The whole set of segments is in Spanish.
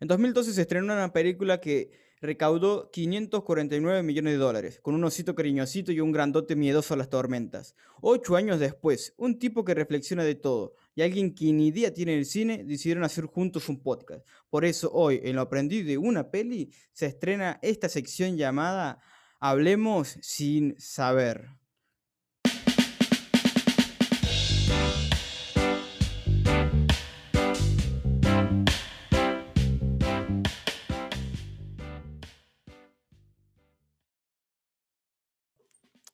En 2012 se estrenó una película que recaudó 549 millones de dólares, con un osito cariñosito y un grandote miedoso a las tormentas. Ocho años después, un tipo que reflexiona de todo y alguien que ni idea tiene el cine decidieron hacer juntos un podcast. Por eso hoy, en lo aprendido de una peli, se estrena esta sección llamada Hablemos sin saber.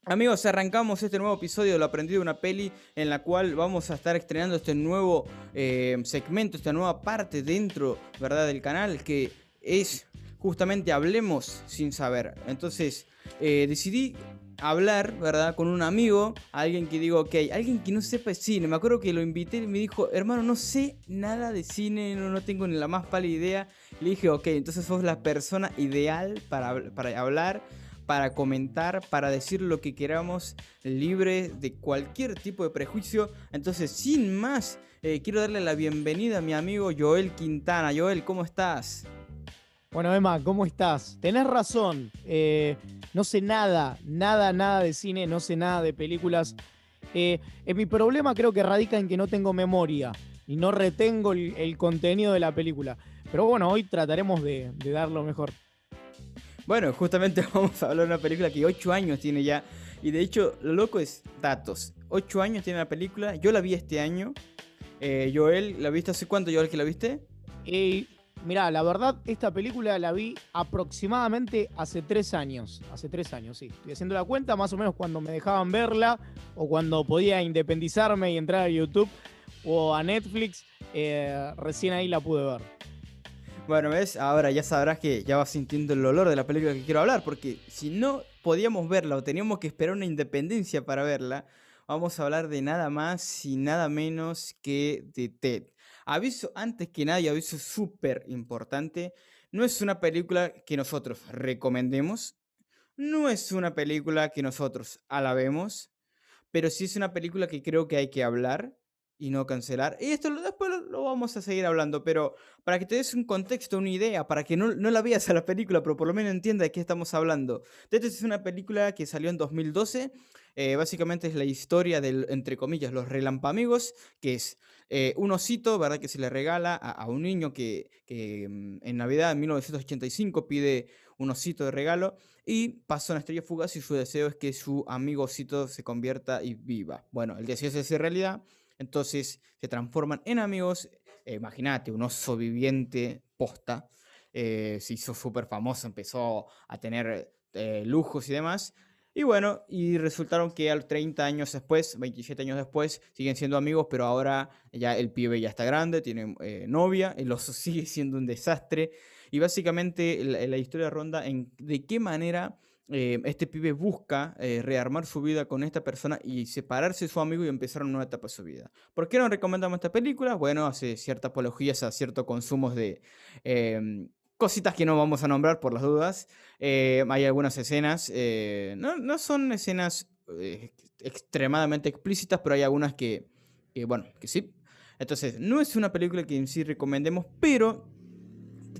Amigos, arrancamos este nuevo episodio de Lo Aprendido de una Peli, en la cual vamos a estar estrenando este nuevo eh, segmento, esta nueva parte dentro ¿verdad? del canal, que es justamente Hablemos sin saber. Entonces, eh, decidí hablar, ¿verdad? Con un amigo, alguien que digo, ok, alguien que no sepa cine. Me acuerdo que lo invité y me dijo, hermano, no sé nada de cine, no, no tengo ni la más pálida idea. Le dije, ok, entonces sos la persona ideal para, para hablar para comentar, para decir lo que queramos, libre de cualquier tipo de prejuicio. Entonces, sin más, eh, quiero darle la bienvenida a mi amigo Joel Quintana. Joel, ¿cómo estás? Bueno, Emma, ¿cómo estás? Tenés razón. Eh, no sé nada, nada, nada de cine, no sé nada de películas. Eh, mi problema creo que radica en que no tengo memoria y no retengo el, contenido de la película. Pero bueno, hoy trataremos de, de dar lo mejor. Bueno, justamente vamos a hablar de una película que 8 años tiene ya. Y de hecho, lo loco es datos. 8 años tiene la película. Yo la vi este año. Eh, Joel, ¿la viste hace cuánto, Joel, que la viste? Eh, Mira, la verdad, esta película la vi aproximadamente hace tres años. Hace tres años, sí. Estoy haciendo la cuenta más o menos cuando me dejaban verla o cuando podía independizarme y entrar a YouTube o a Netflix. Eh, recién ahí la pude ver. Bueno, ves, ahora ya sabrás que ya vas sintiendo el olor de la película que quiero hablar, porque si no podíamos verla o teníamos que esperar una independencia para verla, vamos a hablar de nada más y nada menos que de Ted. Aviso, antes que nada, aviso súper importante, no es una película que nosotros recomendemos, no es una película que nosotros alabemos, pero sí es una película que creo que hay que hablar y no cancelar. Y esto después lo, vamos a seguir hablando, pero para que te des un contexto, una idea, para que no, no, la veas a la película, pero por lo menos entienda de qué estamos hablando. Esta es una película que salió en 2012. Eh, básicamente es la historia del, entre comillas, los relampamigos, que es eh, un osito, ¿verdad? Que se le regala a, un niño que, que, mm, en Navidad de 1985 pide un osito de regalo y pasa una estrella fugaz y su deseo es que su amigo osito se convierta y viva. Bueno, el deseo se hace realidad entonces se transforman en amigos. Eh, imagínate, un oso viviente posta. Eh, se hizo súper famoso, empezó a tener eh, lujos y demás. Y bueno, y resultaron que al 30 años después, 27 años después, siguen siendo amigos, pero ahora ya el pibe ya está grande, tiene novia, el oso sigue siendo un desastre. Y básicamente la, la historia ronda en de qué manera eh, este pibe busca eh, rearmar su vida con esta persona y separarse de su amigo y empezar una nueva etapa de su vida. ¿Por qué no recomendamos esta película? Bueno, hace cierta apología a ciertos consumos de em, cositas que no vamos a nombrar por las dudas. Eh, hay algunas escenas, no, no, son escenas extremadamente explícitas, pero hay algunas que, que, bueno, que sí. Entonces, no es una película que en sí recomendemos, pero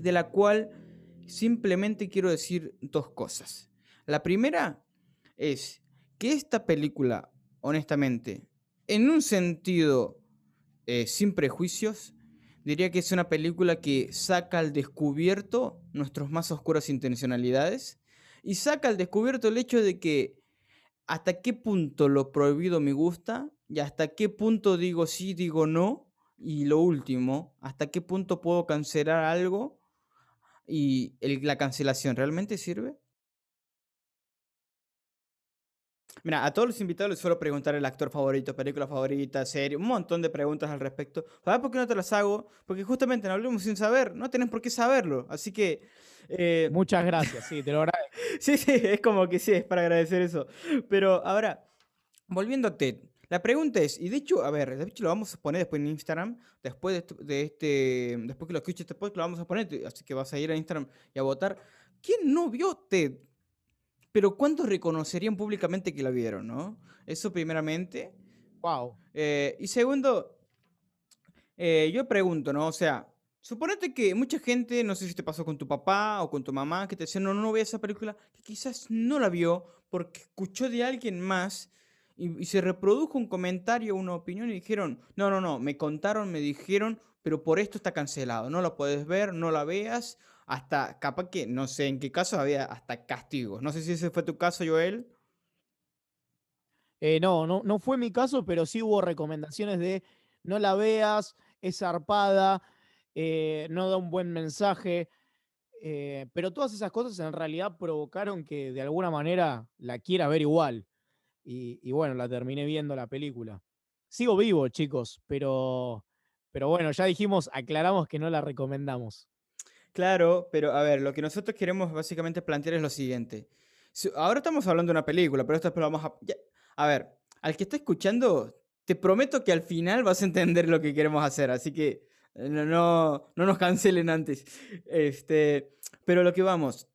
de la cual simplemente quiero decir dos cosas. La primera es que esta película, honestamente, en un sentido eh, sin prejuicios, diría que es una película que saca al descubierto nuestras más oscuras intencionalidades y saca al descubierto el hecho de que hasta qué punto lo prohibido me gusta y hasta qué punto digo sí, digo no. Y lo último, hasta qué punto puedo cancelar algo y la cancelación realmente sirve. Mira, a todos los invitados les suelo preguntar el actor favorito, película favorita, serie, un montón de preguntas al respecto. ¿Sabes por qué no te las hago? Porque justamente no hablemos sin saber, no tenés por qué saberlo. Así que... Eh, Muchas gracias, sí, te lo agradezco. sí, sí, es como que sí, es para agradecer eso. Pero ahora, volviendo a Ted, la pregunta es, y de hecho, a ver, de hecho lo vamos a poner después en Instagram, después de, este, después que lo escuches este podcast lo vamos a poner, así que vas a ir a Instagram y a votar. ¿Quién no vio Ted? Pero ¿cuántos reconocerían públicamente que la vieron, no? Eso primeramente. Wow. Eh, y segundo, eh, yo pregunto, ¿no? O sea, Suponete que mucha gente, no sé si te pasó con tu papá o con tu mamá, que te decían, no, no vea esa película, que quizás no la vio porque escuchó de alguien más y, y se reprodujo un comentario, una opinión y dijeron, no, no, no, me contaron, me dijeron, pero por esto está cancelado, no la puedes ver, no la veas, hasta capaz que, no sé en qué caso había hasta castigos. No sé si ese fue tu caso, Joel. Eh, no, no, no fue mi caso, pero sí hubo recomendaciones de no la veas, es zarpada, eh, no da un buen mensaje. eh, pero todas esas cosas en realidad provocaron que de alguna manera la quiera ver igual. Y, y bueno, la terminé viendo la película. Sigo vivo, chicos, pero, pero bueno, ya dijimos, aclaramos que no la recomendamos. Claro, pero a ver, lo que nosotros queremos básicamente plantear es lo siguiente. Si- Ahora estamos hablando de una película, pero esto después lo vamos a... ya- A ver, al que está escuchando, te prometo que al final vas a entender lo que queremos hacer, así que eh, no, no, no nos cancelen antes. Este, pero lo que vamos,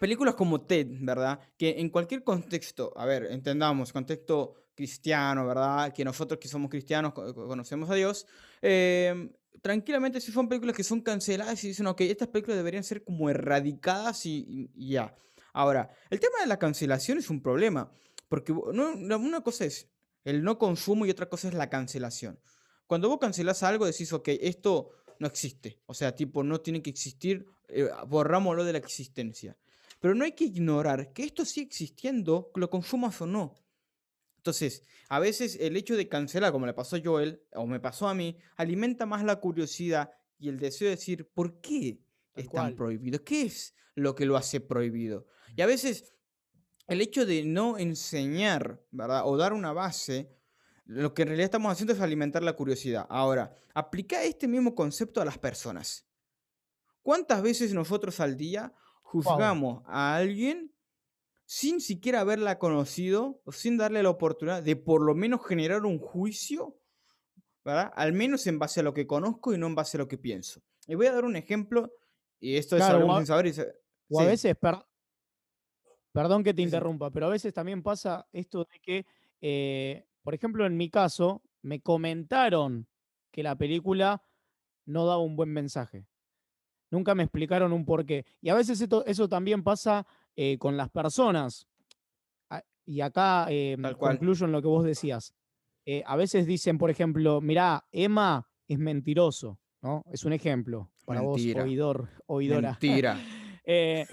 películas como Ted, ¿verdad? Que en cualquier contexto, a ver, entendamos, contexto cristiano, ¿verdad? Que nosotros que somos cristianos co- co- conocemos a Dios, em, tranquilamente si son películas que son canceladas y dicen, ok, estas películas deberían ser como erradicadas y, ya. Ahora, el tema de la cancelación es un problema, porque no- una cosa es el no consumo y otra cosa es la cancelación. Cuando vos cancelás algo decís, ok, esto no existe, o sea, tipo, no tiene que existir, eh, borrámoslo de la existencia. Pero no hay que ignorar que esto sigue existiendo, lo consumas o no. Entonces, a veces el hecho de cancelar, como le pasó a Joel, o me pasó a mí, alimenta más la curiosidad y el deseo de decir, ¿por qué Tal es tan cual. prohibido? ¿Qué es lo que lo hace prohibido? Y a veces el hecho de no enseñar, ¿verdad? O dar una base, lo que en realidad estamos haciendo es alimentar la curiosidad. Ahora, aplica este mismo concepto a las personas. ¿Cuántas veces nosotros al día Wow. juzgamos a alguien sin siquiera haberla conocido o sin darle la oportunidad de por lo menos generar un juicio, ¿verdad? Al menos en base a lo que conozco y no en base a lo que pienso. Y voy a dar un ejemplo, y esto es Claro, hablemos o a, sin saber. y se- o a veces, per- perdón que te sí. interrumpa, pero a veces también pasa esto de que, eh, por ejemplo, en mi caso, me comentaron que la película no daba un buen mensaje. Nunca me explicaron un porqué. Y a veces esto- eso también pasa eh, con las personas. A- Y acá eh, concluyo en lo que vos decías. Eh, a veces dicen, por ejemplo, mirá, Emma es mentiroso, ¿no? Es un ejemplo para vos, oidor, oidora. Mentira. Eh,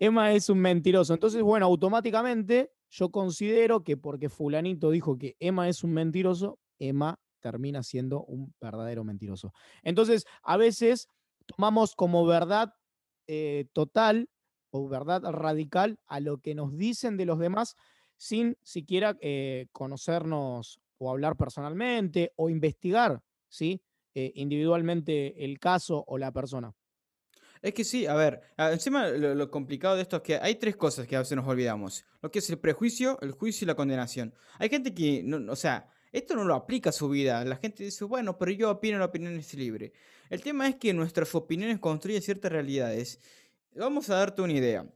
Emma es un mentiroso. Entonces, bueno, automáticamente yo considero que porque fulanito dijo que Emma es un mentiroso, Emma termina siendo un verdadero mentiroso. Entonces, a veces tomamos como verdad eh, total verdad radical a lo que nos dicen de los demás sin siquiera eh, conocernos o hablar personalmente o investigar, ¿sí? Eh, individualmente el caso o la persona. Es que sí, a ver, encima lo, lo complicado de esto es que hay tres cosas que a veces nos olvidamos. Lo que es el prejuicio, el juicio y la condenación. Hay gente que, no- o sea, esto no lo aplica a su vida. La gente dice, bueno, pero yo opino, la opinión es libre. El tema es que nuestras opiniones construyen ciertas realidades. Vamos a darte una idea.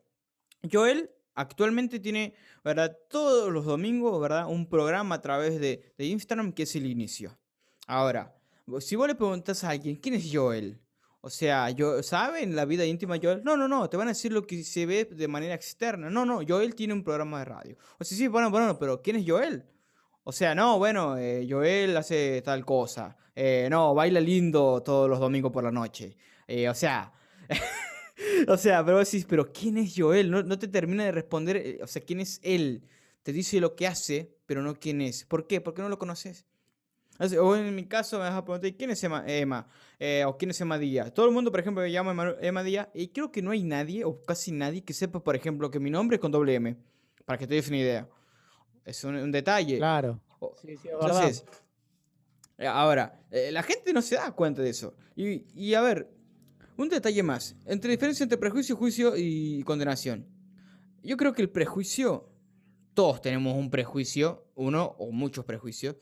Joel actualmente tiene, ¿verdad? Todos los domingos, ¿verdad? Un programa a través de, de Instagram que es el inicio. Ahora, si vos le preguntas a alguien, ¿quién es Joel? O sea, yo, ¿saben la vida íntima de Joel? No, no, no, te van a decir lo que se ve de manera externa. No, no, Joel tiene un programa de radio. O sea, sí, bueno, bueno, pero ¿quién es Joel? O sea, no, bueno, eh, Joel hace tal cosa. Eh, no, baila lindo todos los domingos por la noche. Eh, o sea, o sea, pero decís, pero ¿quién es Joel? No, no te termina de responder, eh, o sea, ¿quién es él? Te dice lo que hace, pero no quién es. ¿Por qué? Porque no lo conoces. O en mi caso me vas a preguntar, ¿quién es Emma? Emma? Eh, ¿O quién es Emma Díaz? Todo el mundo, por ejemplo, me llama Emma- Emma Díaz y creo que no hay nadie, o casi nadie, que sepa, por ejemplo, que mi nombre es con doble M. Para que te des una idea. Es un, un detalle. Claro. O- Sí, sí, verdad. entonces, eh, ahora, eh, la gente no se da cuenta de eso. Y, y a ver, un detalle más. Entre diferencia entre prejuicio, juicio y condenación. Yo creo que el prejuicio, todos tenemos un prejuicio, uno o muchos prejuicios,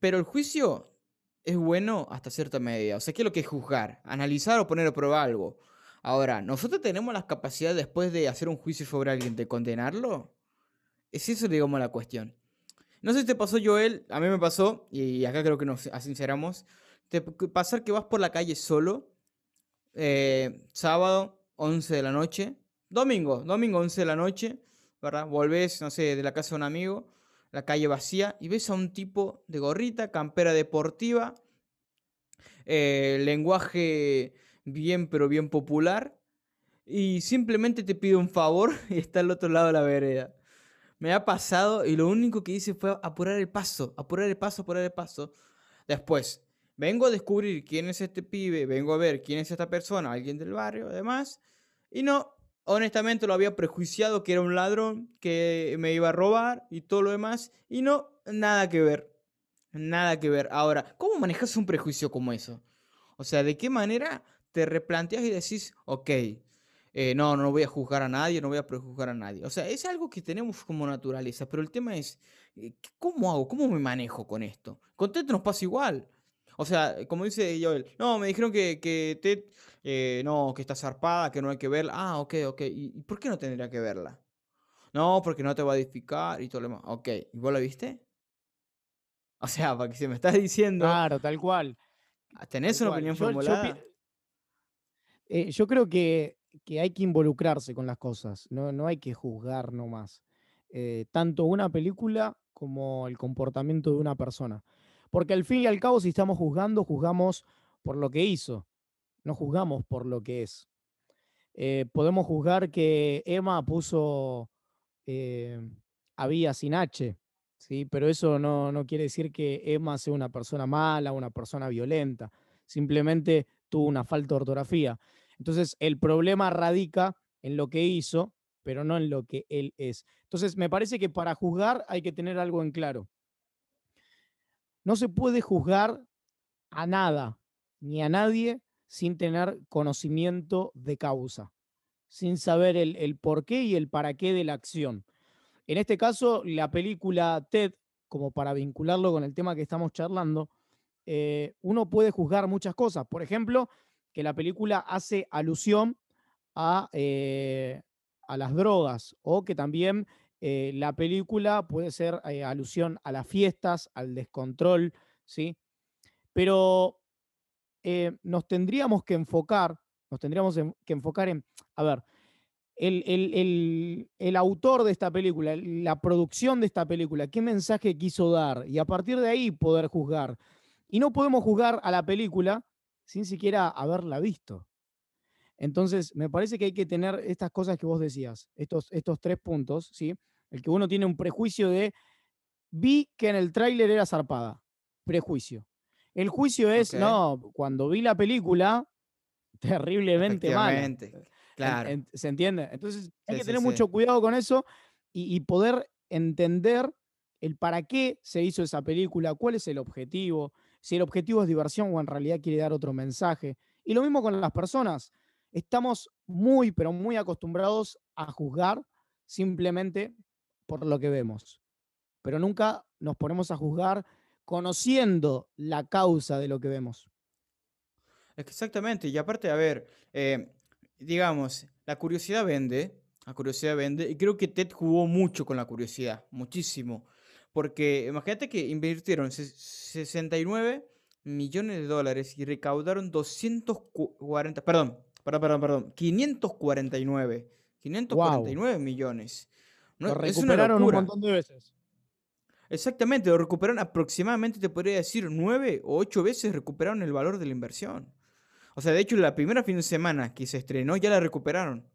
pero el juicio es bueno hasta cierta medida. O sea, ¿qué es lo que es juzgar? Analizar o poner a prueba algo. Ahora, ¿nosotros tenemos las capacidades después de hacer un juicio sobre alguien de condenarlo? Es eso, digamos, la cuestión. No sé si te pasó, Joel, a mí me pasó, y acá creo que nos sinceramos, pasar que vas por la calle solo eh, sábado, 11 de la noche. Domingo, domingo, 11 de la noche, ¿verdad? Volvés, no sé, de la casa de un amigo, la calle vacía, y ves a un tipo de gorrita, campera deportiva, eh, lenguaje bien, pero bien popular, y simplemente te pide un favor y está al otro lado de la vereda. Me ha pasado y lo único que hice fue apurar el paso, apurar el paso, apurar el paso. Después, vengo a descubrir quién es este pibe, vengo a ver quién es esta persona, alguien del barrio, además. Y no, honestamente lo había prejuiciado que era un ladrón, que me iba a robar y todo lo demás. Y no, nada que ver. Nada que ver. Ahora, ¿cómo manejas un prejuicio como eso? O sea, ¿de qué manera te replanteas y decís, ok, eh, no, no voy a juzgar a nadie, no voy a prejuzgar a nadie. O sea, es algo que tenemos como naturaleza, pero el tema es, eh, ¿cómo hago? ¿Cómo me manejo con esto? Con Ted nos pasa igual. O sea, como dice Joel, no, me dijeron que, que Ted, eh, no, que está zarpada, que no hay que verla. Ah, ok, ok. ¿Y, por qué no tendría que verla? No, porque no te va a edificar y todo lo demás. Ok, ¿y vos la viste? O sea, para que se me estás diciendo. Claro, tal cual. ¿Tenés una opinión formulada? yo creo que que hay que involucrarse con las cosas, no, no hay que juzgar nomás. Eh, tanto una película como el comportamiento de una persona. Porque al fin y al cabo, si estamos juzgando, juzgamos por lo que hizo, no juzgamos por lo que es. Eh, podemos juzgar que Emma puso eh, había sin H, ¿sí? pero eso no, no quiere decir que Emma sea una persona mala, una persona violenta. Simplemente tuvo una falta de ortografía. Entonces, el problema radica en lo que hizo, pero no en lo que él es. Entonces, me parece que para juzgar hay que tener algo en claro. No se puede juzgar a nada, ni a nadie, sin tener conocimiento de causa, sin saber el, el por qué y el para qué de la acción. En este caso, la película TED, como para vincularlo con el tema que estamos charlando, eh, uno puede juzgar muchas cosas. Por ejemplo, que la película hace alusión a, eh, a las drogas o que también eh, la película puede ser eh, alusión a las fiestas, al descontrol, ¿sí? Pero nos tendríamos que enfocar, nos tendríamos que enfocar en, a ver, el, el, el, autor de esta película, la producción de esta película, qué mensaje quiso dar y a partir de ahí poder juzgar. Y no podemos juzgar a la película sin siquiera haberla visto. Entonces, me parece que hay que tener estas cosas que vos decías, estos, estos tres puntos, ¿sí? El que uno tiene un prejuicio de, vi que en el tráiler era zarpada, prejuicio. El juicio es, no, cuando vi la película, terriblemente mal. Claro. ¿Se entiende? Entonces, hay que tener mucho cuidado con eso y, y poder entender el para qué se hizo esa película, cuál es el objetivo, si el objetivo es diversión o en realidad quiere dar otro mensaje. Y lo mismo con las personas. Estamos muy, pero muy acostumbrados a juzgar simplemente por lo que vemos. Pero nunca nos ponemos a juzgar conociendo la causa de lo que vemos. Exactamente, y aparte, a ver, eh, digamos, la curiosidad vende, la curiosidad vende, y creo que Ted jugó mucho con la curiosidad, muchísimo. Porque imagínate que invirtieron 69 millones de dólares y recaudaron 240, perdón, perdón, perdón, perdón, 549, 549 millones. Lo recuperaron un montón de veces. Exactamente, lo recuperaron aproximadamente, te podría decir, 9 o 8 veces recuperaron el valor de la inversión. O sea, de hecho, la primera fin de semana que se estrenó ya la recuperaron.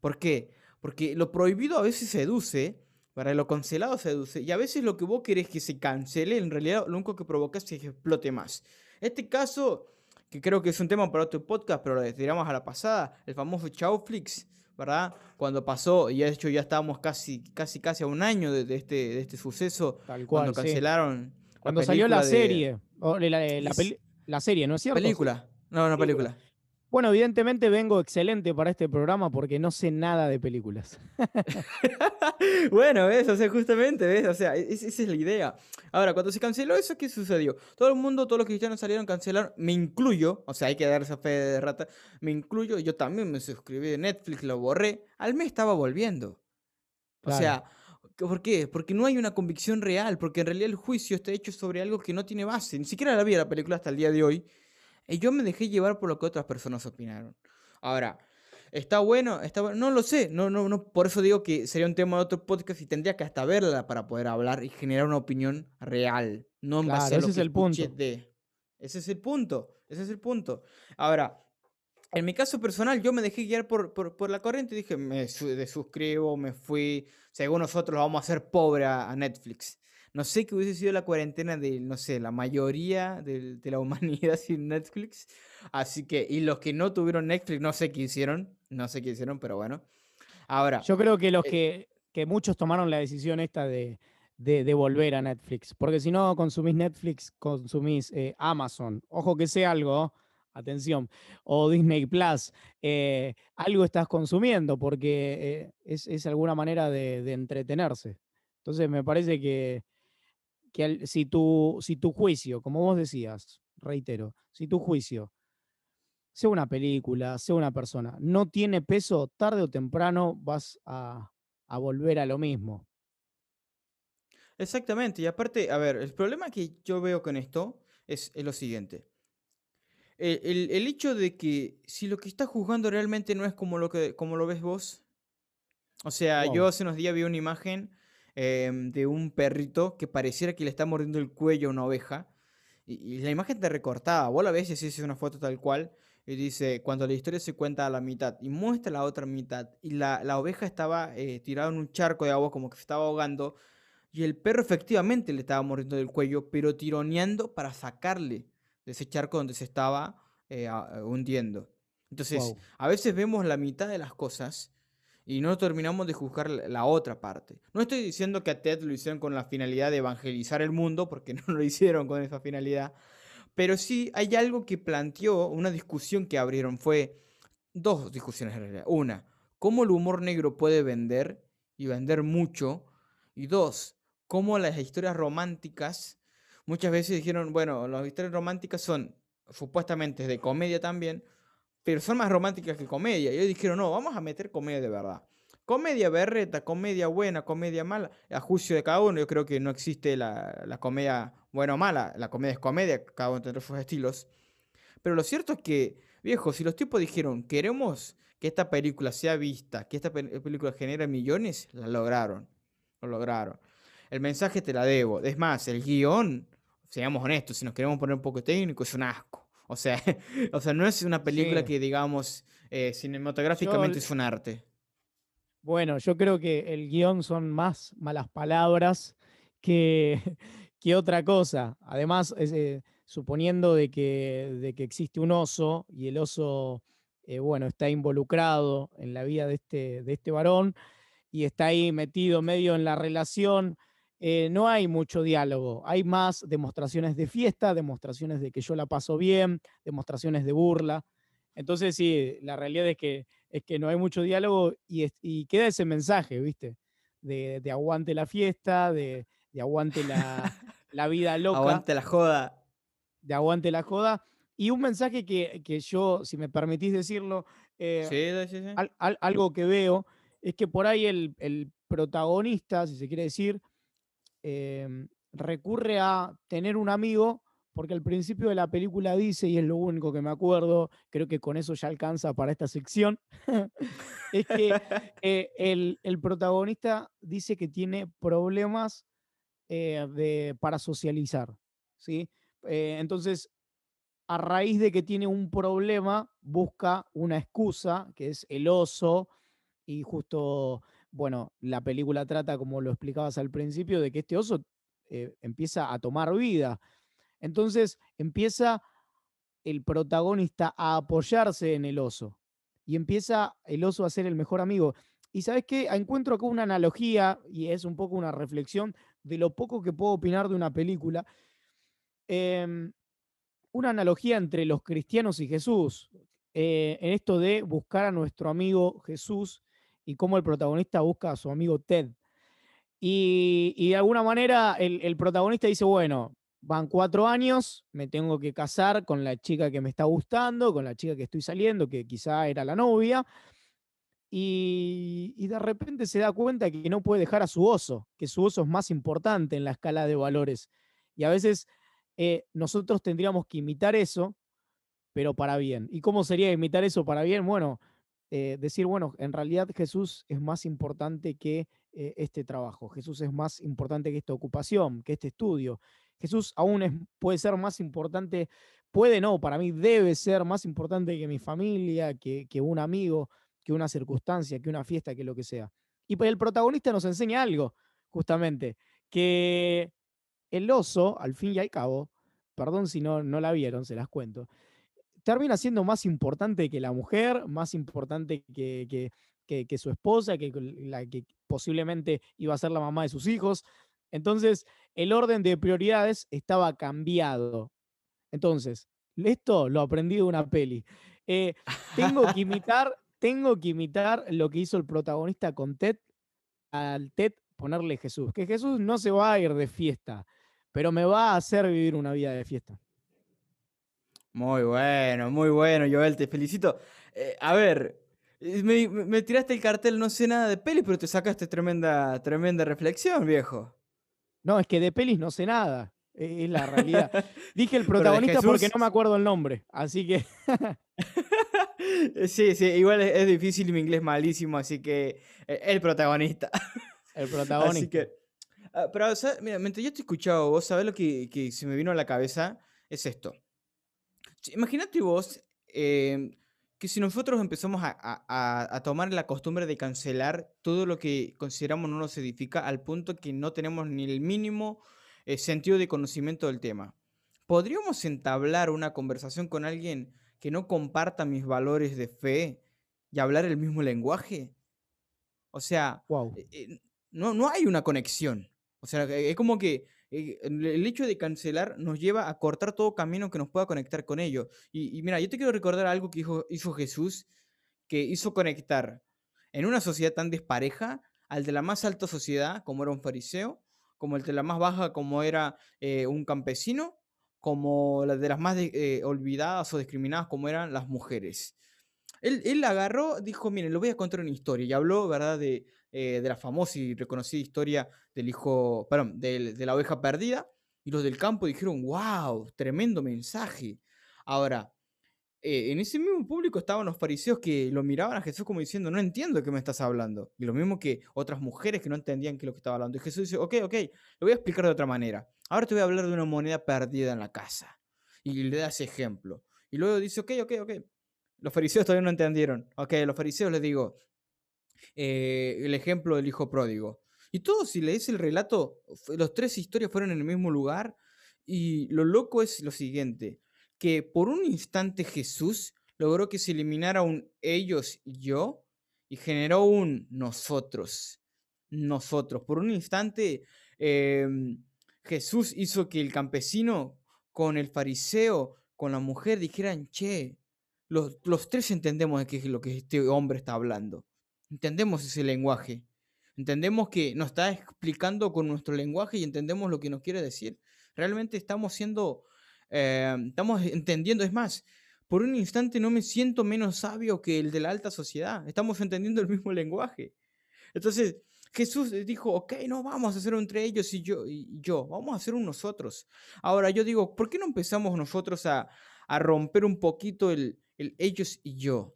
¿Por qué? Porque lo prohibido a veces seduce para lo cancelado seduce. Y a veces lo que vos querés que se cancele, en realidad lo único que provoca es que explote más. Este caso, que creo que es un tema para otro podcast, pero lo tiramos a la pasada, el famoso Chowflix, ¿verdad? Cuando pasó, y de hecho ya estábamos casi, casi, casi a un año de, este, de este suceso, Tal cuando cancelaron. Cuando salió la serie, la, la, serie, ¿no es cierto? Película, no, no, película. Bueno, evidentemente vengo excelente para este programa porque no sé nada de películas. bueno, ves, o sea, justamente, ves, o sea, esa es la idea. Ahora, cuando se canceló eso, ¿qué sucedió? Todo el mundo, todos los cristianos salieron a cancelar, me incluyo, o sea, hay que dar esa fe de rata, me incluyo, yo también me suscribí de Netflix, lo borré, al mes estaba volviendo. O sea, ¿por qué? Porque no hay una convicción real, porque en realidad el juicio está hecho sobre algo que no tiene base, ni siquiera la vi la película hasta el día de hoy. Y yo me dejé llevar por lo que otras personas opinaron. Ahora, ¿está bueno? ¿Está bueno? No lo sé. No, no, no. Por eso digo que sería un tema de otro podcast y tendría que hasta verla para poder hablar y generar una opinión real. No en base a lo ese es el punto. de. Ese es el punto. Ese es el punto. Ahora, en mi caso personal, yo me dejé guiar por, por, la corriente y dije, me suscribo, me fui. Según nosotros, vamos a hacer pobre a Netflix. No sé qué hubiese sido la cuarentena de, no sé, la mayoría de, la humanidad sin Netflix. Así que, y los que no tuvieron Netflix, no sé qué hicieron. No sé qué hicieron, pero bueno. Ahora. Yo creo que los eh que, que muchos tomaron la decisión esta de, de, volver a Netflix. Porque si no consumís Netflix, consumís eh, Amazon. Ojo que sea algo, atención. O Disney Plus. Eh, algo estás consumiendo porque es, es, alguna manera de, de entretenerse. Entonces me parece que si, tu, si tu juicio, como vos decías, reitero, si tu juicio, sea una película, sea una persona, no tiene peso, tarde o temprano vas a, volver a lo mismo. Exactamente, y aparte, a ver, el problema que yo veo con esto es, lo siguiente. El, hecho de que si lo que estás juzgando realmente no es como lo, que, como lo ves vos, o sea, yo hace unos días vi una imagen Em, de un perrito que pareciera que le está mordiendo el cuello a una oveja. Y, la imagen te recortaba. Vos la ves y es una foto tal cual. Y dice, cuando la historia se cuenta a la mitad y muestra la otra mitad. Y la, oveja estaba eh, tirada en un charco de agua como que se estaba ahogando. Y el perro efectivamente le estaba mordiendo el cuello, pero tironeando para sacarle de ese charco donde se estaba eh, hundiendo. Entonces, a veces vemos la mitad de las cosas y no terminamos de juzgar la otra parte. No estoy diciendo que a Ted lo hicieron con la finalidad de evangelizar el mundo, porque no lo hicieron con esa finalidad, pero sí hay algo que planteó, una discusión que abrieron, fue dos discusiones en realidad. Una, cómo el humor negro puede vender y vender mucho. Y dos, cómo las historias románticas, muchas veces dijeron, bueno, las historias románticas son supuestamente de comedia también, pero son más románticas que comedia. Y ellos dijeron, no, vamos a meter comedia de verdad. Comedia berreta, comedia buena, comedia mala, a juicio de cada uno, yo creo que no existe la, comedia buena o mala, la comedia es comedia, cada uno tendrá sus estilos. Pero lo cierto es que, viejo, si los tipos dijeron, queremos que esta película sea vista, que esta película genere millones, la lograron, lo lograron. El mensaje te la debo. Es más, el guion, seamos honestos, si nos queremos poner un poco técnico, es un asco. O sea, o sea no es una película que, digamos, eh, cinematográficamente es un arte. Bueno, yo creo que el guion son más malas palabras que, que otra cosa. Además, eh, suponiendo de que, de que existe un oso y el oso, eh, bueno, está involucrado en la vida de este, de este varón y está ahí metido medio en la relación, eh, no hay mucho diálogo, hay más demostraciones de fiesta, demostraciones de que yo la paso bien, demostraciones de burla. Entonces sí, la realidad es que, es que no hay mucho diálogo y, queda ese mensaje, ¿viste? De, aguante la fiesta, de, aguante la, vida loca. Aguante la joda. De aguante la joda. Y un mensaje que, yo, si me permitís decirlo, eh, algo que veo es que por ahí el, el protagonista, si se quiere decir, Em, recurre a tener un amigo, porque al principio de la película dice, y es lo único que me acuerdo, creo que con eso ya alcanza para esta sección, es que eh, el, protagonista dice que tiene problemas eh, de, para socializar. ¿sí? Eh, entonces, a raíz de que tiene un problema, busca una excusa, que es el oso, y justo bueno, la película trata, como lo explicabas al principio, de que este oso eh, empieza a tomar vida. Entonces empieza el protagonista a apoyarse en el oso y empieza el oso a ser el mejor amigo. Y sabes qué, encuentro acá una analogía y es un poco una reflexión de lo poco que puedo opinar de una película. Em, una analogía entre los cristianos y Jesús, eh, en esto de buscar a nuestro amigo Jesús y cómo el protagonista busca a su amigo Ted. Y, de alguna manera el, protagonista dice, bueno, van cuatro años, me tengo que casar con la chica que me está gustando, con la chica que estoy saliendo, que quizá era la novia. Y, de repente se da cuenta que no puede dejar a su oso, que su oso es más importante en la escala de valores. Y a veces eh, nosotros tendríamos que imitar eso pero para bien. ¿Y cómo sería imitar eso para bien? Bueno, eh, decir, bueno, en realidad Jesús es más importante que eh, este trabajo, Jesús es más importante que esta ocupación, que este estudio. Jesús aún puede ser más importante, puede no, para mí debe ser más importante que mi familia, que, que un amigo, que una circunstancia, que una fiesta, que lo que sea. Y pues el protagonista nos enseña algo, justamente, que el oso, al fin y al cabo, perdón si no, no la vieron, se las cuento, termina siendo más importante que la mujer, más importante que, que, su esposa, que la que posiblemente iba a ser la mamá de sus hijos. Entonces, el orden de prioridades estaba cambiado. Entonces, esto lo aprendí de una peli. Eh, tengo que imitar, tengo que imitar lo que hizo el protagonista con Ted, al Ted ponerle Jesús, que Jesús no se va a ir de fiesta, pero me va a hacer vivir una vida de fiesta. Muy bueno, muy bueno, Joel, te felicito. Eh, a ver, me, tiraste el cartel, no sé nada de pelis, pero te sacaste tremenda, tremenda reflexión, viejo. No, es que de pelis no sé nada. E, es la realidad. Dije el protagonista porque no me acuerdo el nombre, así que. sí, sí, igual es, difícil y mi inglés malísimo, así que eh, el protagonista. El protagonista. Así que, ah, pero, mira, mientras yo te he escuchado, vos sabés lo que, que, se me vino a la cabeza, es esto. Imagínate vos em, que si nosotros empezamos a, tomar la costumbre de cancelar todo lo que consideramos no nos edifica al punto que no tenemos ni el mínimo eh, sentido de conocimiento del tema, ¿podríamos entablar una conversación con alguien que no comparta mis valores de fe y hablar el mismo lenguaje? O sea, eh, eh, no, no hay una conexión. O sea, es como que el hecho de cancelar nos lleva a cortar todo camino que nos pueda conectar con ello. Y, mira, yo te quiero recordar algo que hizo, Jesús, que hizo conectar en una sociedad tan despareja al de la más alta sociedad, como era un fariseo, como el de la más baja, como era eh, un campesino, como la de las más eh, olvidadas o discriminadas, como eran las mujeres. Él, él agarró, dijo, miren, lo voy a contar una historia, y habló, ¿verdad?, de, eh, de la famosa y reconocida historia del hijo, perdón, de, de la oveja perdida, y los del campo dijeron, wow, tremendo mensaje. Ahora, eh, en ese mismo público estaban los fariseos que lo miraban a Jesús como diciendo, no entiendo de qué me estás hablando. Y lo mismo que otras mujeres que no entendían qué es lo que estaba hablando. Y Jesús dice, ok, ok, lo voy a explicar de otra manera. Ahora te voy a hablar de una moneda perdida en la casa. Y le da ese ejemplo. Y luego dice, ok, ok, ok. Los fariseos todavía no entendieron. Ok, los fariseos les digo, eh, el ejemplo del hijo pródigo. Y todo, si lees el relato, los tres historias fueron en el mismo lugar. Y lo loco es lo siguiente, que por un instante Jesús logró que se eliminara un ellos y yo y generó un nosotros. Nosotros. Por un instante em, Jesús hizo que el campesino con el fariseo, con la mujer, dijeran, che, los, los tres entendemos de qué es lo que este hombre está hablando. Entendemos ese lenguaje. Entendemos que nos está explicando con nuestro lenguaje y entendemos lo que nos quiere decir. Realmente estamos siendo, eh, estamos entendiendo. Es más, por un instante no me siento menos sabio que el de la alta sociedad. Estamos entendiendo el mismo lenguaje. Entonces, Jesús dijo, ok, no vamos a hacer entre ellos y yo, y yo, vamos a hacer un nosotros. Ahora yo digo, ¿por qué no empezamos nosotros a, a romper un poquito el, el ellos y yo?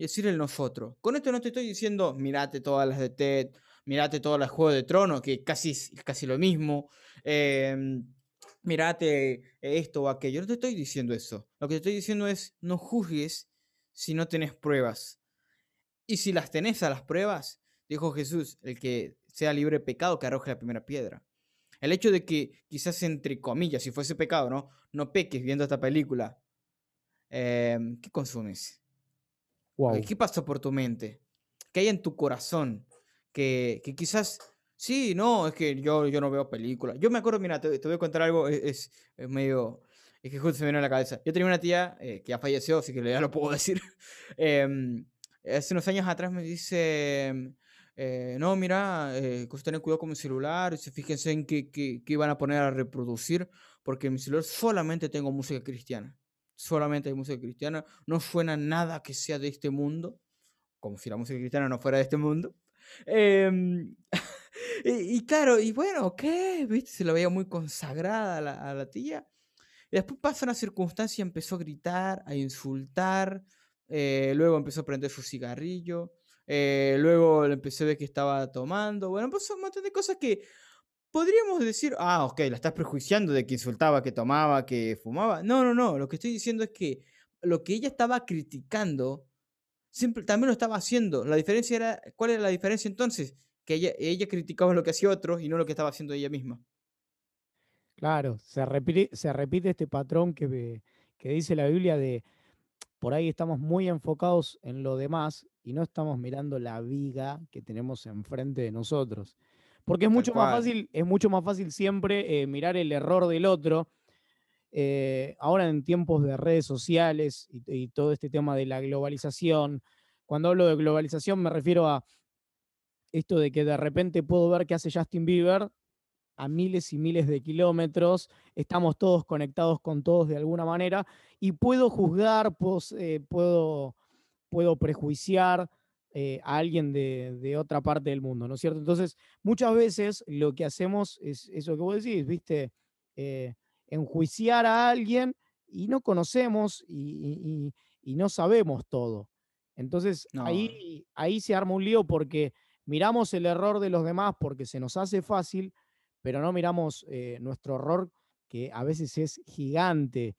Y decir el nosotros. Con esto no te estoy diciendo, mirate todas las de TED, mirate todas las Juego de Tronos, que casi es casi lo mismo, em, mirate esto o aquello. No te estoy diciendo eso. Lo que te estoy diciendo es, no juzgues si no tenés pruebas. Y si las tenés a las pruebas, dijo Jesús, el que sea libre de pecado, que arroje la primera piedra. El hecho de que quizás entre comillas, si fuese pecado, ¿no? No peques viendo esta película. Em, ¿Qué consumes? ¿Qué pasó por tu mente? ¿Qué hay en tu corazón? Que, que quizás, sí, no, es que yo, yo no veo películas. Yo me acuerdo, mira, te, voy a contar algo, e, es, es, medio, es que justo se me viene a la cabeza. Yo tenía una tía eh, que ya falleció, así que ya lo puedo decir. Em, hace unos años atrás me dice, eh, no, mira, eh, tener cuidado con mi celular, fíjense en qué, qué, qué iban a poner a reproducir, porque en mi celular solamente tengo música cristiana solamente hay música cristiana, no suena nada que sea de este mundo, como si la música cristiana no fuera de este mundo. Em, y, claro, y bueno, ¿qué? ¿Viste? Se la veía muy consagrada a la, tía. Y después pasa una circunstancia y empezó a gritar, a insultar, eh, luego empezó a prender su cigarrillo, eh, luego empecé a ver que estaba tomando, bueno, pasó un montón de cosas que podríamos decir, ah, ok, la estás prejuiciando de que insultaba, que tomaba, que fumaba. No, no, no, lo que estoy diciendo es que lo que ella estaba criticando, siempre, también lo estaba haciendo. La diferencia era, ¿cuál era la diferencia entonces? Que ella, criticaba lo que hacía otro y no lo que estaba haciendo ella misma. Claro, se repite, se repite este patrón que dice la Biblia de por ahí estamos muy enfocados en lo demás y no estamos mirando la viga que tenemos enfrente de nosotros. Porque es mucho más fácil, es mucho más fácil siempre eh, mirar el error del otro. Eh, ahora en tiempos de redes sociales y, todo este tema de la globalización, cuando hablo de globalización me refiero a esto de que de repente puedo ver qué hace Justin Bieber a miles y miles de kilómetros, estamos todos conectados con todos de alguna manera y puedo juzgar, puedo, eh, puedo, puedo prejuiciar, eh, a alguien de, otra parte del mundo, ¿no es cierto? Entonces, muchas veces lo que hacemos es eso que vos decís, ¿viste? Eh, enjuiciar a alguien y no conocemos y, no sabemos todo. Entonces, ahí, ahí se arma un lío porque miramos el error de los demás porque se nos hace fácil, pero no miramos eh, nuestro error que a veces es gigante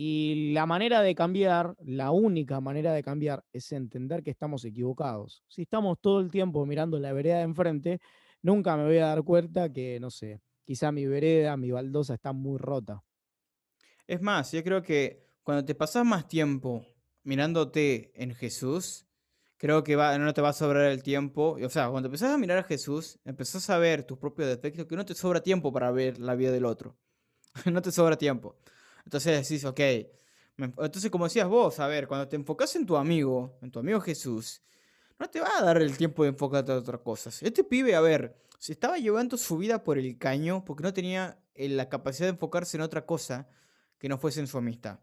y la manera de cambiar, la única manera de cambiar es entender que estamos equivocados. Si estamos todo el tiempo mirando la vereda de enfrente, nunca me voy a dar cuenta que, no sé, quizá mi vereda, mi baldosa está muy rota. Es más, yo creo que cuando te pasas más tiempo mirándote en Jesús, creo que va, no te va a sobrar el tiempo. O sea, cuando empezás a mirar a Jesús, empezás a ver tus propios defectos, que no te sobra tiempo para ver la vida del otro. no te sobra tiempo. Entonces decís, ok. Entonces, como decías vos, a ver, cuando te enfocas en tu amigo, en tu amigo Jesús, no te va a dar el tiempo de enfocarte en otras cosas. Este pibe, a ver, se estaba llevando su vida por el caño porque no tenía eh, la capacidad de enfocarse en otra cosa que no fuese en su amistad.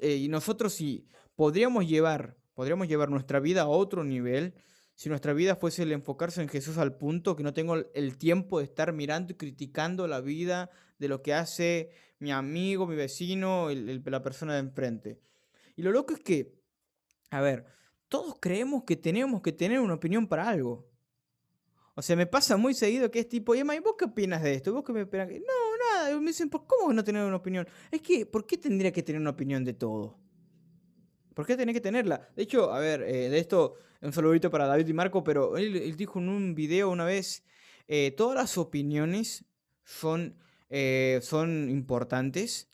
Eh, y nosotros sí podríamos llevar, podríamos llevar nuestra vida a otro nivel si nuestra vida fuese el enfocarse en Jesús al punto que no tengo el tiempo de estar mirando y criticando la vida de lo que hace mi amigo, mi vecino, la persona de enfrente. Y lo loco es que, a ver, todos creemos que tenemos que tener una opinión para algo. O sea, me pasa muy seguido que es tipo, Emma, ¿y vos qué opinas de esto? ¿Vos qué me esperan? No, nada. Me dicen, ¿por cómo no tener una opinión? Es que, ¿por qué tendría que tener una opinión de todo? ¿Por qué tenés que tenerla? De hecho, a ver, eh, de esto, un saludito para David y Marco, pero él, dijo en un video una vez, eh, todas las opiniones son eh, son importantes,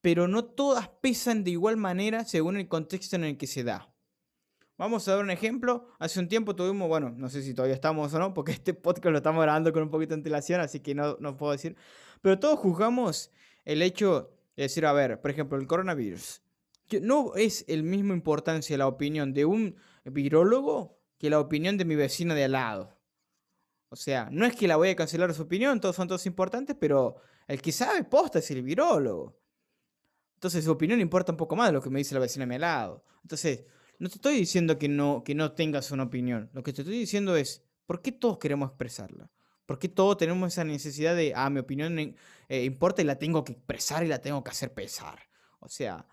pero no todas pesan de igual manera según el contexto en el que se da. Vamos a dar un ejemplo. Hace un tiempo tuvimos, bueno, no sé si todavía estamos o no, porque este podcast lo estamos grabando con un poquito de antelación, así que no, no puedo decir. Pero todos juzgamos el hecho de decir, a ver, por ejemplo, el coronavirus. No es el mismo importancia la opinión de un virólogo que la opinión de mi vecino de al lado. O sea, no es que la voy a cancelar su opinión, todos son todos importantes, pero el que sabe posta es el virólogo. Entonces su opinión importa un poco más de lo que me dice la vecina a mi lado. Entonces, no te estoy diciendo que no, que no tengas una opinión. Lo que te estoy diciendo es, ¿por qué todos queremos expresarla? ¿Por qué todos tenemos esa necesidad de, ah, mi opinión eh, importa y la tengo que expresar y la tengo que hacer pesar? O sea,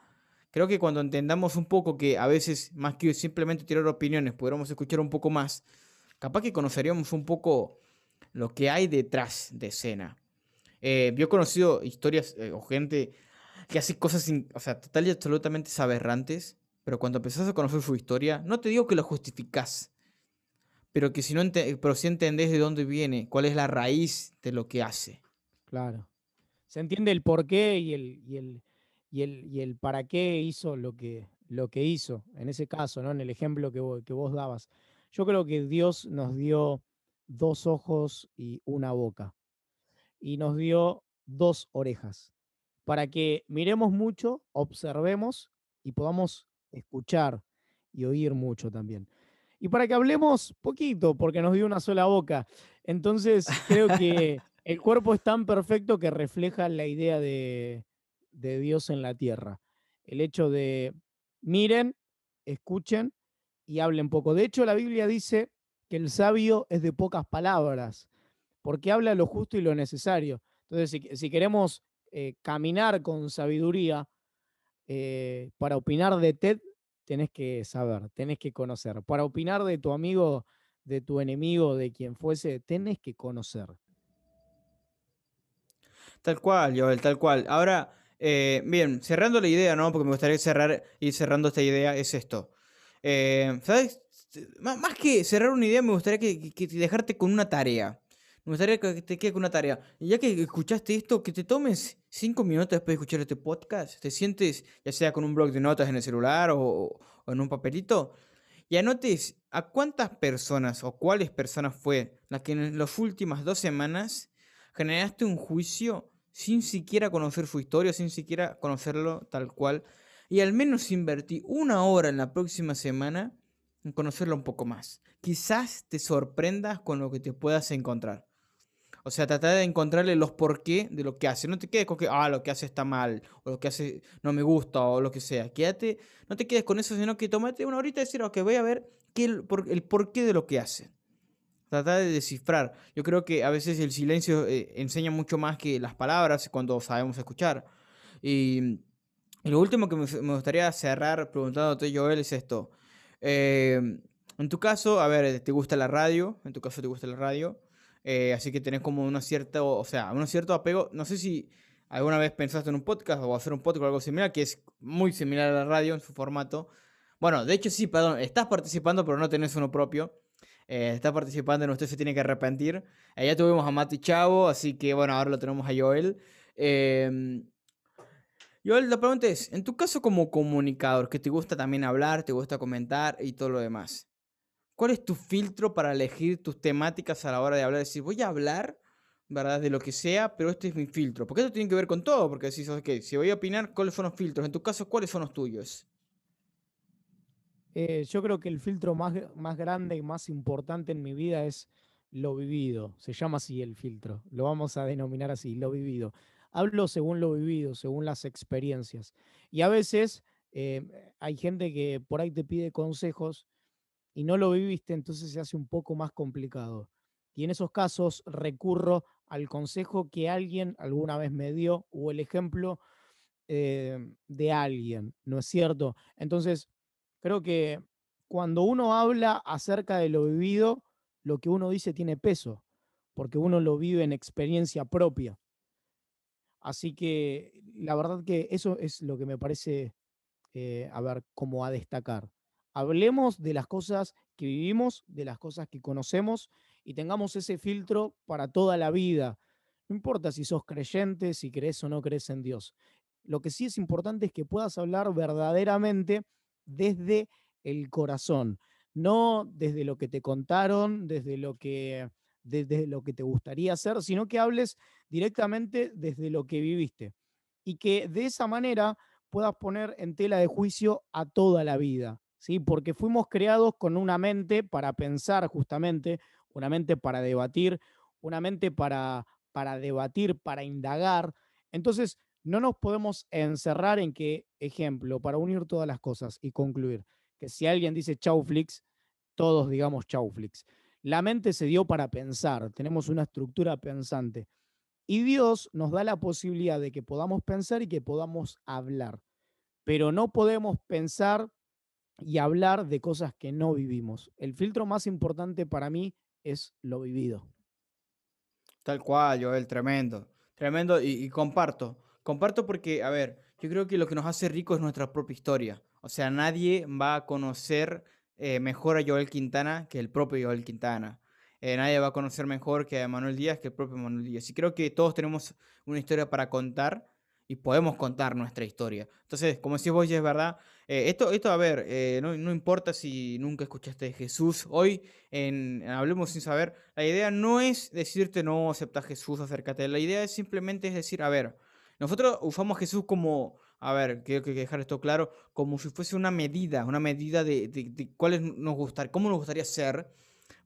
creo que cuando entendamos un poco que a veces, más que simplemente tirar opiniones, podríamos escuchar un poco más, capaz que conoceríamos un poco lo que hay detrás de escena. Eh, yo he conocido historias eh, o gente que hace cosas, o sea, total y absolutamente aberrantes, pero cuando empezás a conocer su historia, no te digo que lo justificás, pero que si no pero si entendés de dónde viene, cuál es la raíz de lo que hace. Claro. Se entiende el por qué y el, y el, y el, y el para qué hizo lo que, lo que hizo, en ese caso, ¿no? En el ejemplo que que vos dabas. Yo creo que Dios nos dio dos ojos y una boca. Y nos dio dos orejas para que miremos mucho, observemos y podamos escuchar y oír mucho también. Y para que hablemos poquito, porque nos dio una sola boca. Entonces, creo que el cuerpo es tan perfecto que refleja la idea de, de Dios en la tierra. El hecho de miren, escuchen y hablen poco. De hecho, la Biblia dice que el sabio es de pocas palabras, porque habla lo justo y lo necesario. Entonces, si, queremos eh, caminar con sabiduría, eh, para opinar de TED tenés que saber, tenés que conocer. Para opinar de tu amigo, de tu enemigo, de quien fuese, tenés que conocer. Tal cual, Joel, tal cual. Ahora, eh, bien, cerrando la idea, ¿no? Porque me gustaría cerrar, ir cerrando esta idea, es esto. ¿Sabes? Más que cerrar una idea, me gustaría que, dejarte con una tarea. Me gustaría que te quede con una tarea. Y ya que escuchaste esto, que te tomes cinco minutos después de escuchar este podcast, te sientes ya sea con un blog de notas en el celular o, o en un papelito, y anotes a cuántas personas o cuáles personas fue las que en las últimas dos semanas generaste un juicio sin siquiera conocer su historia, sin siquiera conocerlo tal cual. Y al menos invertí una hora en la próxima semana en conocerlo un poco más. Quizás te sorprendas con lo que te puedas encontrar. O sea, trata de encontrarle los por qué de lo que hace. No te quedes con que, ah, lo que hace está mal, o lo que hace no me gusta, o lo que sea. Quédate, no te quedes con eso, sino que tomate una horita y decir, ok, voy a ver qué, el, por, el porqué de lo que hace. Trata de descifrar. Yo creo que a veces el silencio eh, enseña mucho más que las palabras cuando sabemos escuchar. Y, lo último que me, gustaría cerrar preguntándote, Joel, es esto. Eh, en tu caso, a ver, ¿te gusta la radio? En tu caso, ¿te gusta la radio? Eh, así que tenés como un cierto, o sea, un cierto apego. No sé si alguna vez pensaste en un podcast o hacer un podcast o algo similar, que es muy similar a la radio en su formato. Bueno, de hecho sí, perdón, estás participando, pero no tenés uno propio. Eh, está participando en Usted se tiene que arrepentir. Allá tuvimos a Mati Chavo, así que bueno, ahora lo tenemos a Joel. Eh, Joel, la pregunta es, en tu caso como comunicador, que te gusta también hablar, te gusta comentar y todo lo demás, ¿cuál es tu filtro para elegir tus temáticas a la hora de hablar? Decir, voy a hablar, ¿verdad? De lo que sea, pero este es mi filtro. Porque esto tiene que ver con todo, porque decís, ok, si voy a opinar, ¿cuáles son los filtros? En tu caso, ¿cuáles son los tuyos? Eh, yo creo que el filtro más, más grande y más importante en mi vida es lo vivido. Se llama así el filtro. Lo vamos a denominar así, lo vivido. Hablo según lo vivido, según las experiencias. Y a veces eh, hay gente que por ahí te pide consejos y no lo viviste, entonces se hace un poco más complicado. Y en esos casos recurro al consejo que alguien alguna vez me dio o el ejemplo eh, de alguien, ¿no es cierto? Entonces, Creo que cuando uno habla acerca de lo vivido, lo que uno dice tiene peso, porque uno lo vive en experiencia propia. Así que la verdad que eso es lo que me parece, eh, a ver, como a destacar. Hablemos de las cosas que vivimos, de las cosas que conocemos y tengamos ese filtro para toda la vida. No importa si sos creyente, si crees o no crees en Dios. Lo que sí es importante es que puedas hablar verdaderamente desde el corazón, no desde lo que te contaron, desde lo que, desde lo que te gustaría hacer, sino que hables directamente desde lo que viviste y que de esa manera puedas poner en tela de juicio a toda la vida, ¿sí? Porque fuimos creados con una mente para pensar justamente, una mente para debatir, una mente para, para debatir, para indagar. Entonces, no nos podemos encerrar en que, ejemplo, para unir todas las cosas y concluir, que si alguien dice Chauflix, todos digamos Chauflix. La mente se dio para pensar, tenemos una estructura pensante. Y Dios nos da la posibilidad de que podamos pensar y que podamos hablar. Pero no podemos pensar y hablar de cosas que no vivimos. El filtro más importante para mí es lo vivido. Tal cual, Joel, tremendo. Tremendo y comparto. Comparto porque, a ver, yo creo que lo que nos hace rico es nuestra propia historia. O sea, nadie va a conocer eh, mejor a Joel Quintana que el propio Joel Quintana. Eh, nadie va a conocer mejor que a Manuel Díaz que el propio Manuel Díaz. Y creo que todos tenemos una historia para contar y podemos contar nuestra historia. Entonces, como decís vos, es verdad. Eh, esto, esto, a ver, no, no, importa si nunca escuchaste de Jesús. Hoy, en Hablemos sin saber, la idea no es decirte no acepta a Jesús, acércate. La idea es simplemente es decir, a ver, nosotros usamos a Jesús como, a ver, quiero que dejar esto claro, como si fuese una medida, una medida de, de, cuáles nos gustaría, cómo nos gustaría ser,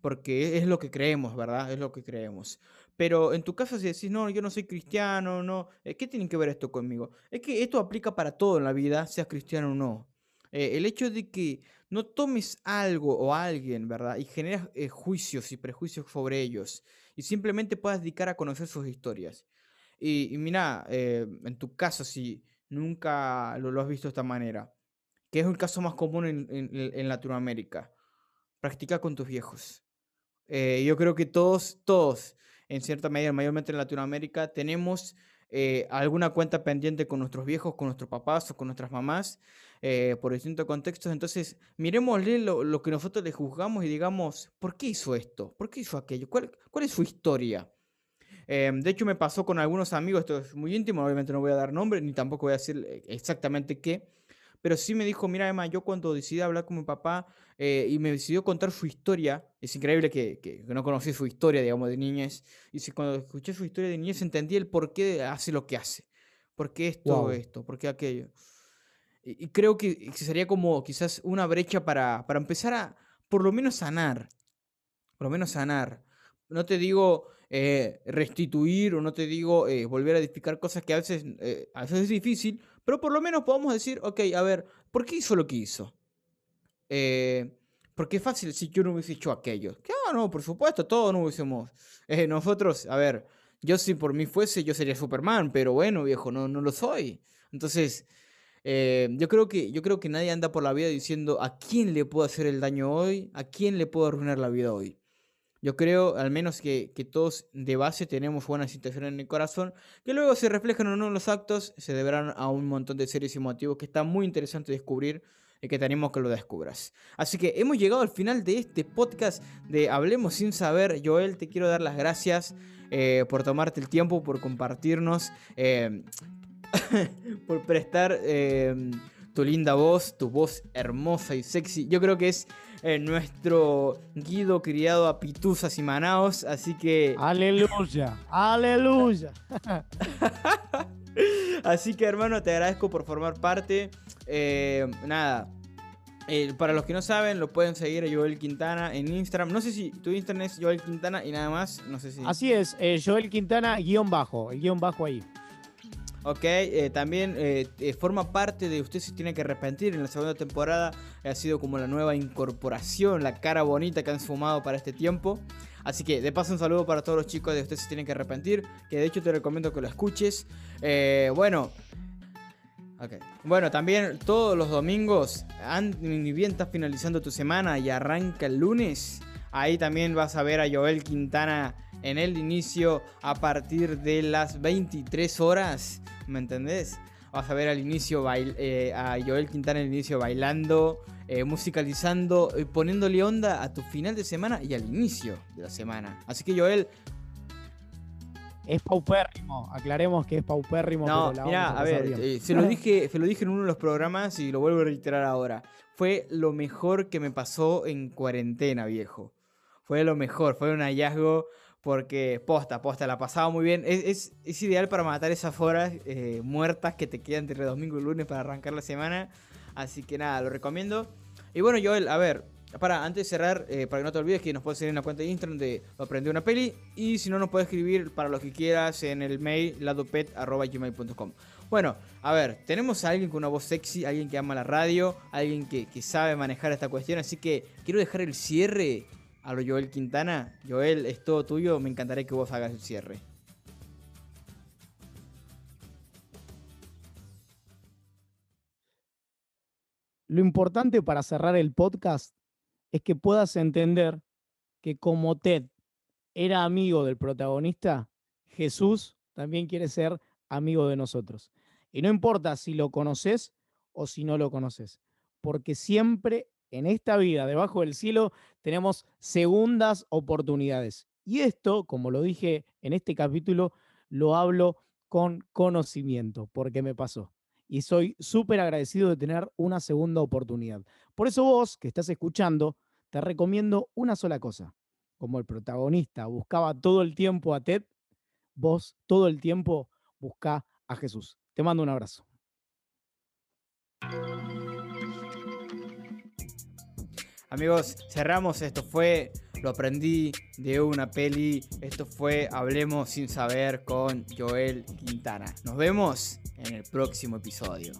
porque es lo que creemos, ¿verdad? Es lo que creemos. Pero en tu caso, si decís, no, yo no soy cristiano, no, eh, ¿qué tiene que ver esto conmigo? Es que esto aplica para todo en la vida, seas cristiano o no. Eh, el hecho de que no tomes algo o alguien, ¿verdad? Y generas eh, juicios y prejuicios sobre ellos y simplemente puedas dedicar a conocer sus historias. Y, mira, eh, en tu caso, si nunca lo, has visto de esta manera, que es el caso más común en, Latinoamérica, practica con tus viejos. Yo creo que todos, todos, en cierta medida, mayormente en Latinoamérica, tenemos alguna cuenta pendiente con nuestros viejos, con nuestros papás o con nuestras mamás, eh, por distintos contextos. Entonces, miremosle lo, lo, que nosotros le juzgamos y digamos, ¿por qué hizo esto? ¿Por qué hizo aquello? ¿Cuál, cuál es su historia? Em, de hecho, me pasó con algunos amigos, esto es muy íntimo, obviamente no voy a dar nombre, ni tampoco voy a decir eh, exactamente qué, pero sí me dijo, mira Emma, yo cuando decidí hablar con mi papá eh, y me decidió contar su historia, es increíble que, que, no conocí su historia, digamos, de niñez, y si cuando escuché su historia de niñez entendí el por qué hace lo que hace, por qué esto, esto, por qué aquello. Y, creo que sería como quizás una brecha para, para empezar a, por lo menos, sanar, por lo menos sanar. No te digo eh, restituir o no te digo eh, volver a edificar cosas que a veces, a veces es difícil, pero por lo menos podemos decir, ok, a ver, ¿por qué hizo lo que hizo? Eh, porque es fácil si yo no hubiese hecho aquello. Que, ah, no, por supuesto, todos no hubiésemos. Eh, nosotros, a ver, yo si por mí fuese, yo sería Superman, pero bueno, viejo, no, no lo soy. Entonces, eh, yo, creo que, yo creo que nadie anda por la vida diciendo a quién le puedo hacer el daño hoy, a quién le puedo arruinar la vida hoy. Yo creo, al menos, que, todos de base tenemos buenas intenciones en el corazón, que luego se reflejan o no en los actos, se deberán a un montón de series y motivos que está muy interesante descubrir y que tenemos que lo descubras. Así que hemos llegado al final de este podcast de Hablemos sin saber. Joel, te quiero dar las gracias eh, por tomarte el tiempo, por compartirnos, eh, por prestar eh, tu linda voz, tu voz hermosa y sexy. Yo creo que es nuestro Guido criado a pituzas y manaos, así que... Aleluya, aleluya. así que hermano, te agradezco por formar parte. Eh, nada, para los que no saben, lo pueden seguir a Joel Quintana en Instagram. No sé si tu Instagram es Joel Quintana y nada más. No sé si. Así es, eh, Joel Quintana guion bajo, el guion bajo ahí. Ok, eh, también eh, eh, forma parte de Usted se tiene que arrepentir en la segunda temporada. Ha sido como la nueva incorporación, la cara bonita que han sumado para este tiempo. Así que de paso un saludo para todos los chicos de Usted se tiene que arrepentir. Que de hecho te recomiendo que lo escuches. bueno. Okay. Bueno, también todos los domingos, ni bien estás finalizando tu semana y arranca el lunes, ahí también vas a ver a Joel Quintana en el inicio a partir de las 23 horas. ¿Me entendés? Vas a ver al inicio eh, a Joel Quintana al inicio bailando, eh, musicalizando, y poniéndole onda a tu final de semana y al inicio de la semana. Así que Joel, es paupérrimo, aclaremos que es paupérrimo. No, mira, a, ver, eh, se, lo dije, se lo dije en uno de los programas y lo vuelvo a reiterar ahora. Fue lo mejor que me pasó en cuarentena, viejo. Fue lo mejor, fue un hallazgo porque posta, posta, la pasaba muy bien. Es, ideal para matar esas horas eh, muertas que te quedan entre domingo y lunes para arrancar la semana. Así que nada, lo recomiendo. Y bueno, Joel, a ver, para, antes de cerrar, eh, para que no te olvides que nos puedes seguir en la cuenta de Instagram de Aprendí una peli. Y si no, nos puedes escribir para lo que quieras en el mail ladopet.gmail.com. Bueno, a ver, tenemos a alguien con una voz sexy, alguien que ama la radio, alguien que, que sabe manejar esta cuestión. Así que quiero dejar el cierre a lo Joel Quintana. Joel, es todo tuyo, me encantaría que vos hagas el cierre. Lo importante para cerrar el podcast es que puedas entender que como Ted era amigo del protagonista, Jesús también quiere ser amigo de nosotros. Y no importa si lo conoces o si no lo conoces, porque siempre en esta vida, debajo del cielo, tenemos segundas oportunidades. Y esto, como lo dije en este capítulo, lo hablo con conocimiento, porque me pasó. Y soy súper agradecido de tener una segunda oportunidad. Por eso vos, que estás escuchando, te recomiendo una sola cosa. Como el protagonista buscaba todo el tiempo a Ted, vos todo el tiempo busca a Jesús. Te mando un abrazo. Amigos, cerramos. Esto fue Lo aprendí de una peli. Esto fue Hablemos sin saber con Joel Quintana. Nos vemos en el próximo episodio.